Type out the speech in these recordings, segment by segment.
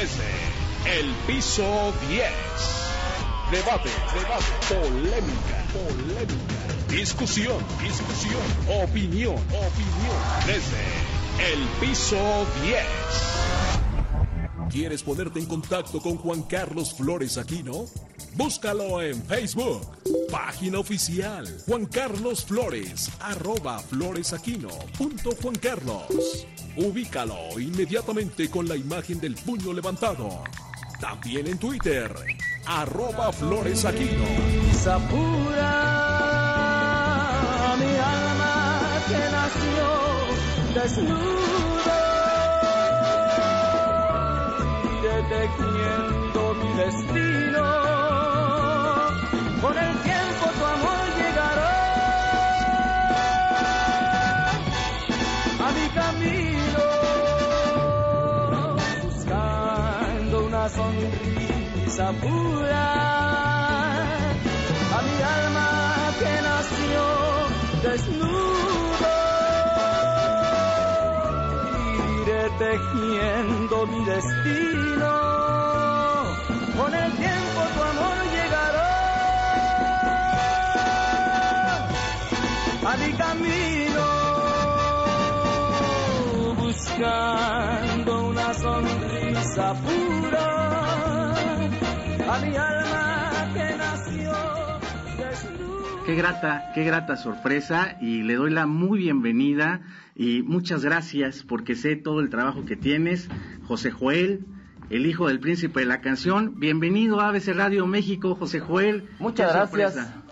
desde el piso 10. Debate, debate, polémica, polémica, discusión, discusión, opinión, opinión, desde el piso 10. ¿Quieres ponerte en contacto con Juan Carlos Flores Aquino? Búscalo en Facebook, página oficial Juan Carlos Flores, arroba floresaquino punto Juan Carlos. Ubícalo inmediatamente con la imagen del puño levantado. También en Twitter, arroba floresaquino. Sapura, mi alma que nació mi destino. Pura a mi alma que nació desnudo. Iré tejiendo mi destino. Con el tiempo tu amor llegará a mi camino, buscando una sonrisa pura a mi alma que nació desnuda. Qué grata, qué grata sorpresa y le doy la muy bienvenida y muchas gracias porque sé todo el trabajo que tienes, José Joel, el hijo del príncipe de la canción. Bienvenido a ABC Radio México, José Joel. Muchas gracias. sorpresa.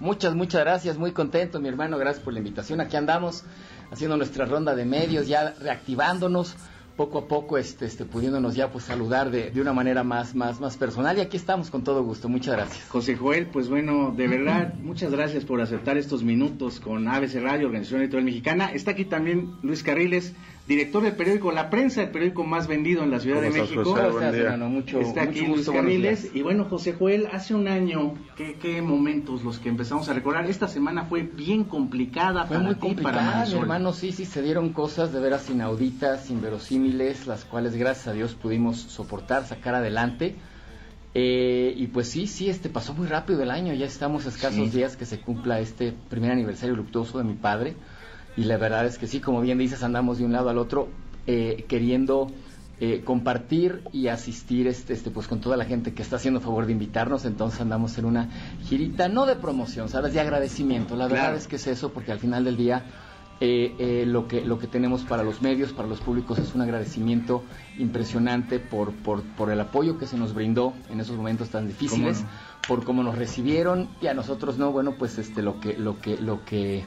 Muchas, muchas gracias. Muy contento, mi hermano. Gracias por la invitación. Aquí andamos haciendo nuestra ronda de medios, ya reactivándonos poco a poco, este, este, pudiéndonos ya pues saludar de, de una manera más, más, más personal. Y aquí estamos con todo gusto. Muchas gracias. José Joel, pues bueno, de verdad, muchas gracias por aceptar estos minutos con ABC Radio, Organización Editorial Mexicana. Está aquí también Luis Carriles, director del periódico La Prensa, el periódico más vendido en la Ciudad de ¿Cómo estás, México. José? ¿Cómo buen estás, día. hermano? Mucho, Está aquí mucho Luis gusto. Carriles. días. Y bueno, José Joel, hace un año, ¿qué, qué momentos los que empezamos a recordar? Esta semana fue bien complicada Fue para muy ti, para complicada, mi Marisol. hermano. Sí, sí, se dieron cosas de veras inauditas, inverosímiles, las cuales gracias a Dios pudimos soportar, sacar adelante. Eh, y pues sí, sí, este pasó muy rápido el año. Ya estamos a escasos Sí. días que se cumpla este primer aniversario luctuoso de mi padre. Y la verdad es que sí, como bien dices, andamos de un lado al otro eh, queriendo eh, compartir y asistir este, este, pues con toda la gente que está haciendo favor de invitarnos. Entonces andamos en una girita, no de promoción, ¿sabes? De agradecimiento. La verdad Claro. es que es eso, porque al final del día eh, eh, lo, que, lo que tenemos para los medios, para los públicos, es un agradecimiento impresionante por, por, por el apoyo que se nos brindó en esos momentos tan difíciles, ¿Cómo por cómo nos recibieron y a nosotros no, bueno, pues este lo que, lo que, lo que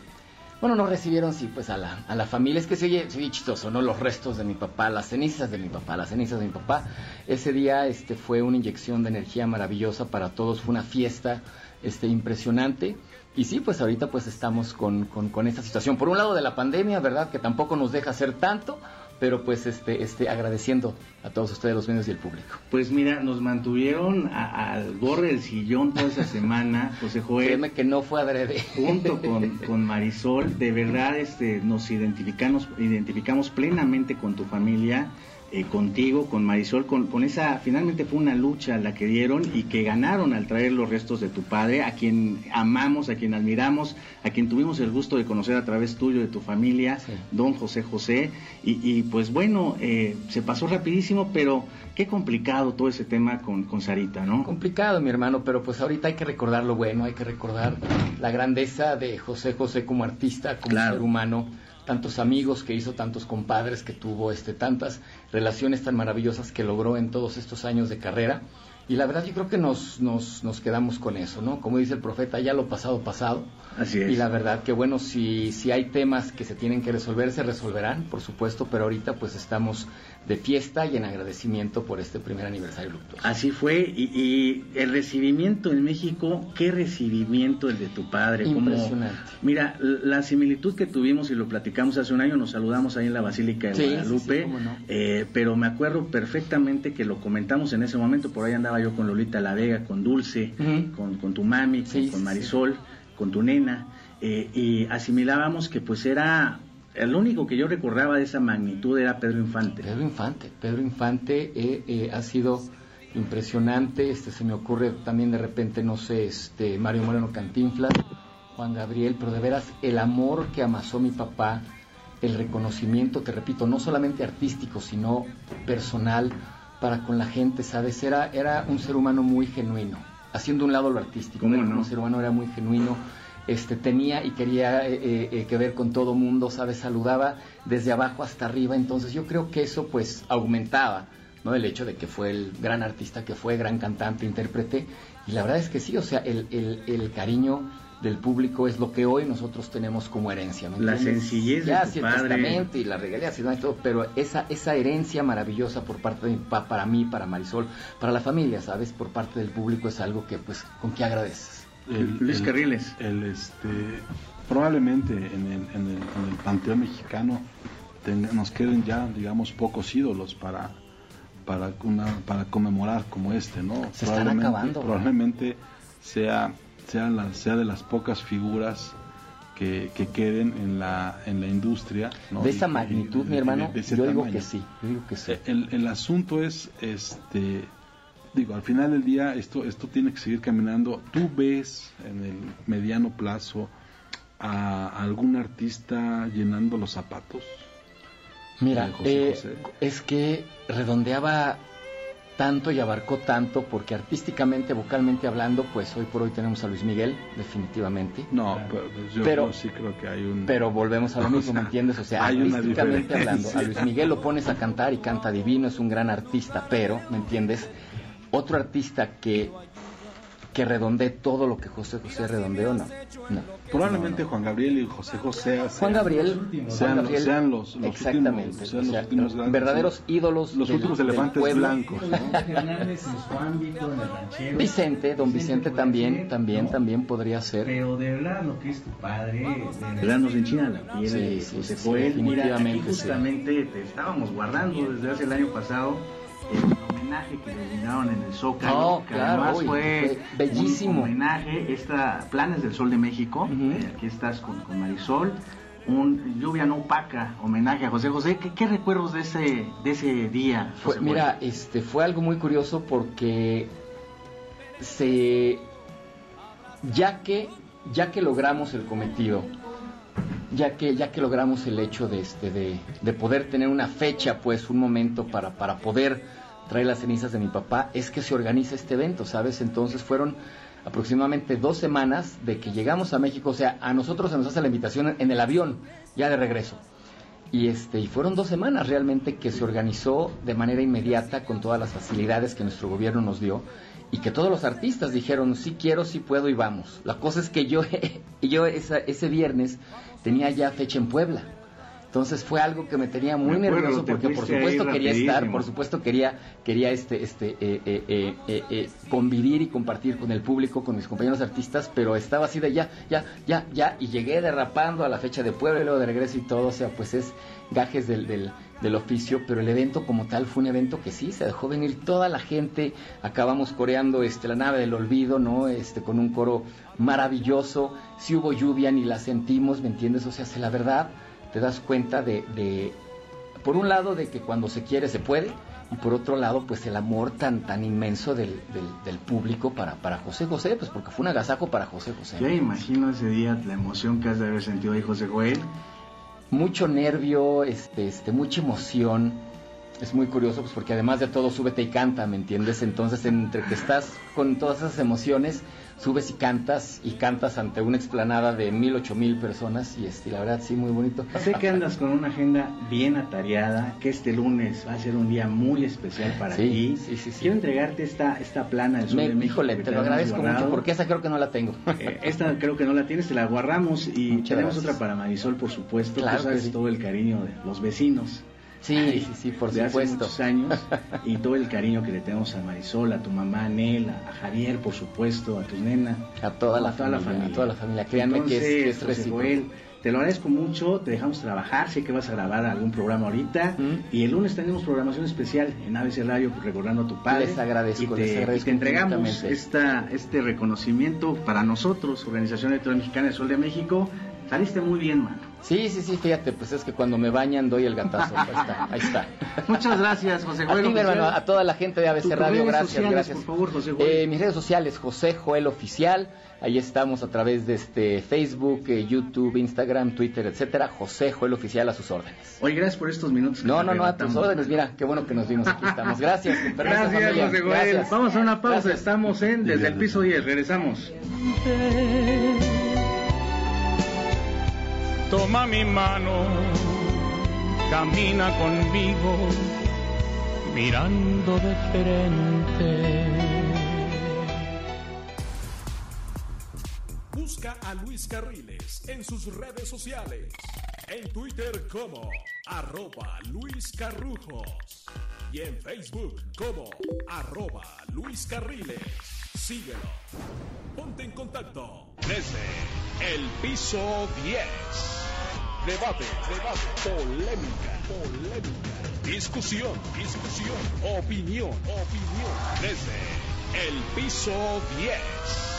bueno, nos recibieron, sí, pues a la, a la familia. Es que se oye, se chistoso, ¿no? Los restos de mi papá, las cenizas de mi papá, las cenizas de mi papá. Ese día este, fue una inyección de energía maravillosa para todos, fue una fiesta este, impresionante. Y sí, pues ahorita pues estamos con, con, con esta situación. Por un lado de la pandemia, ¿verdad? Que tampoco nos deja hacer tanto, pero pues este, este, agradeciendo a todos ustedes, los medios y el público. Pues mira, nos mantuvieron al borde del sillón toda esa semana, José Joel. Créeme que no fue adrede. junto con, con Marisol, de verdad este, nos identificamos, identificamos plenamente con tu familia, eh, contigo, con Marisol, con, con esa, finalmente fue una lucha la que dieron y que ganaron al traer los restos de tu padre, a quien amamos, a quien admiramos, a quien tuvimos el gusto de conocer a través tuyo, de tu familia, Sí. don José José, y, y pues bueno, eh, se pasó rapidísimo, pero qué complicado todo ese tema con, con Sarita, ¿no? Complicado, mi hermano, pero pues ahorita hay que recordar lo bueno, hay que recordar la grandeza de José José como artista, como Claro. ser humano, tantos amigos que hizo, tantos compadres que tuvo, este, tantas relaciones tan maravillosas que logró en todos estos años de carrera. Y la verdad yo creo que nos, nos, nos quedamos con eso, ¿no? Como dice el profeta, ya lo pasado, pasado. Así es. Y la verdad que bueno, si, si hay temas que se tienen que resolver, se resolverán, por supuesto, pero ahorita pues estamos de fiesta y en agradecimiento por este primer aniversario luctuoso. Así fue, y, y el recibimiento en México, qué recibimiento el de tu padre. como- Impresionante. mira, la similitud que tuvimos y lo platicamos hace un año, nos saludamos ahí en la Basílica de Sí, Guadalupe, sí, cómo no. eh, pero me acuerdo perfectamente que lo comentamos en ese momento, por ahí andaba yo con Lolita La Vega, con Dulce, con, con tu mami, con, con Marisol, con tu nena, eh, y asimilábamos que pues era el único que yo recordaba de esa magnitud era Pedro Infante. Pedro Infante, Pedro Infante eh, eh, ha sido impresionante, este se me ocurre también de repente, no sé, este Mario Moreno Cantinflas, Juan Gabriel, pero de veras el amor que amasó mi papá, el reconocimiento, te repito, no solamente artístico, sino personal para con la gente, ¿sabes? Era, era un ser humano muy genuino, haciendo un lado lo artístico, ¿Cómo era no? un ser humano era muy genuino, este, tenía y quería eh, eh, eh, que ver con todo mundo, ¿sabes? Saludaba desde abajo hasta arriba, entonces yo creo que eso pues aumentaba, ¿no? El hecho de que fue el gran artista que fue, gran cantante, intérprete, y la verdad es que sí, o sea, el, el, el cariño del público es lo que hoy nosotros tenemos como herencia. ¿me La sencillez de ya, tu sí, el padre. y las regalías y todo, pero esa, esa herencia maravillosa por parte de mi papá, para mí, para Marisol, para la familia, ¿sabes? Por parte del público es algo que, pues, con que agradeces. Luis Carriles. el, este, probablemente en el, en el, en el panteón mexicano ten- nos queden ya, digamos, pocos ídolos para para una, para conmemorar como este, ¿no? Se están Probablemente- acabando, ¿verdad? Probablemente sea sea, la- sea de las pocas figuras que, que queden en la en la industria. ¿no? de esa magnitud, mi hermano, de yo digo sí, yo digo que sí. El, el asunto es, este, digo, al final del día esto, esto tiene que seguir caminando. ¿Tú ves en el mediano plazo a algún artista llenando los zapatos? Mira, José eh, José. es que redondeaba tanto y abarcó tanto porque artísticamente, vocalmente hablando, pues hoy por hoy tenemos a Luis Miguel, definitivamente. No, pero yo, Pero- yo sí creo que hay un... Pero volvemos a lo O mismo, sea, ¿me entiendes? O sea, artísticamente hablando, a Luis Miguel lo pones a cantar y canta divino, es un gran artista, pero, ¿me entiendes? Otro artista que, que redondee todo lo que José José redondeó, no. no. Probablemente No, no. Juan Gabriel y José José sean, Juan Gabriel, sean, Juan Gabriel, sean los, los exactamente, últimos, sean o los sea, últimos grandes- verdaderos ídolos los del- últimos elefantes blancos. ¿no? Fernández en su ámbito, en el ranchero. Vicente, don Vicente también, también, ¿no? también podría ser. Pero de verdad lo que es tu padre, de ¿Verdad? Nos enchina la piel Sí, de sí, José sí. Mira, aquí definitivamente, sí. justamente te estábamos guardando desde hace el año pasado el homenaje que le brindaron en el Zócalo. Oh, que claro, además uy, fue, bellísimo. Un homenaje, esta Planes del Sol de México. Eh, aquí estás con, con Marisol. Un lluvia no opaca homenaje a José José. ¿Qué, qué recuerdos de ese, de ese día? Fue- mira, este fue algo muy curioso porque se ya que ya que logramos el cometido, ya que ya que logramos el hecho de este de, de poder tener una fecha, pues un momento para para poder traer las cenizas de mi papá, es que se organiza este evento, ¿sabes? Entonces fueron aproximadamente dos semanas de que llegamos a México, o sea, a nosotros se nos hace la invitación en el avión, ya de regreso. Y este, y fueron dos semanas realmente que se organizó de manera inmediata con todas las facilidades que nuestro gobierno nos dio y que todos los artistas dijeron sí quiero, sí puedo y vamos. La cosa es que yo, yo ese viernes tenía ya fecha en Puebla. Entonces fue algo que me tenía muy Me nervioso porque por supuesto quería estar, por supuesto quería quería este este eh, eh, eh, convivir y compartir con el público, con mis compañeros artistas, pero estaba así de ya, ya, ya, ya y llegué derrapando a la fecha de Puebla y luego de regreso y todo, o sea, pues es gajes del, del, del oficio, pero el evento como tal fue un evento que sí, se dejó venir toda la gente, acabamos coreando este la nave del olvido, ¿no? Este con un coro maravilloso, si hubo lluvia ni la sentimos, ¿me entiendes? O sea, si la verdad te das cuenta de, de, por un lado, de que cuando se quiere se puede, y por otro lado, pues el amor tan tan inmenso del, del, del público para, para José José, pues porque fue un agasajo para José José. Ya imagino ese día la emoción que has de haber sentido ahí, José Joel. mucho nervio, este, este, mucha emoción. Es muy curioso, pues porque además de todo, súbete y canta, ¿me entiendes? Entonces, entre que estás con todas esas emociones, subes y cantas, y cantas ante una explanada de mil, ocho mil personas, y este, la verdad, sí, muy bonito. Sé que andas con una agenda bien atareada, que este lunes va a ser un día muy especial para Sí, ti. sí, sí, sí. Quiero entregarte esta, esta plana del Me- de México. híjole, te lo agradezco mucho, porque esa creo que no la tengo. Eh, esta creo que no la tienes, te la guardamos y Muchas tenemos gracias. otra para Marisol, por supuesto. Claro Tú que sí. todo el cariño de los vecinos. Sí, Ay, sí, sí, por de supuesto. muchos años y todo el cariño que le tenemos a Marisol, a tu mamá, a Nel, a Javier, por supuesto, a tus nenas. A toda la a toda la familia, familia. a toda la familia. Créanme que es- que es. Joel, te lo agradezco mucho, te dejamos trabajar, sé que vas a grabar algún programa ahorita Mm. y el lunes tenemos programación especial en ABC Radio recordando a tu padre. Les agradezco, y te, les agradezco y te entregamos esta, este reconocimiento para nosotros, Organización Electoral Mexicana del Sol de México. Saliste muy bien, mano. Sí, sí, sí, fíjate, pues es que cuando me bañan doy el gatazo. Ahí está, ahí está. Muchas gracias, José A Joel. ti, mi Oficial. hermano, a toda la gente de ABC Tus Radio, redes gracias, sociales, gracias. por favor, José Joel. Eh, mis redes sociales, José Joel Oficial, ahí estamos a través de este Facebook, eh, YouTube, Instagram, Twitter, etcétera. José Joel Oficial a sus órdenes. Oye, gracias por estos minutos. que No, no, no, a tus órdenes, mira, qué bueno que nos vimos, aquí estamos. Gracias, Gracias, familia. José Joel. Gracias. Vamos a una pausa. Gracias. Estamos en Desde el Piso 10. Regresamos. Toma mi mano, camina conmigo, mirando de frente. Busca a Luis Carriles en sus redes sociales. En Twitter como arroba Luis Carrujos. Y en Facebook como arroba Luis Carriles. Síguelo. Ponte en contacto desde el piso 10. Debate, debate, polémica, polémica. Discusión, discusión, opinión, opinión. Desde el piso 10.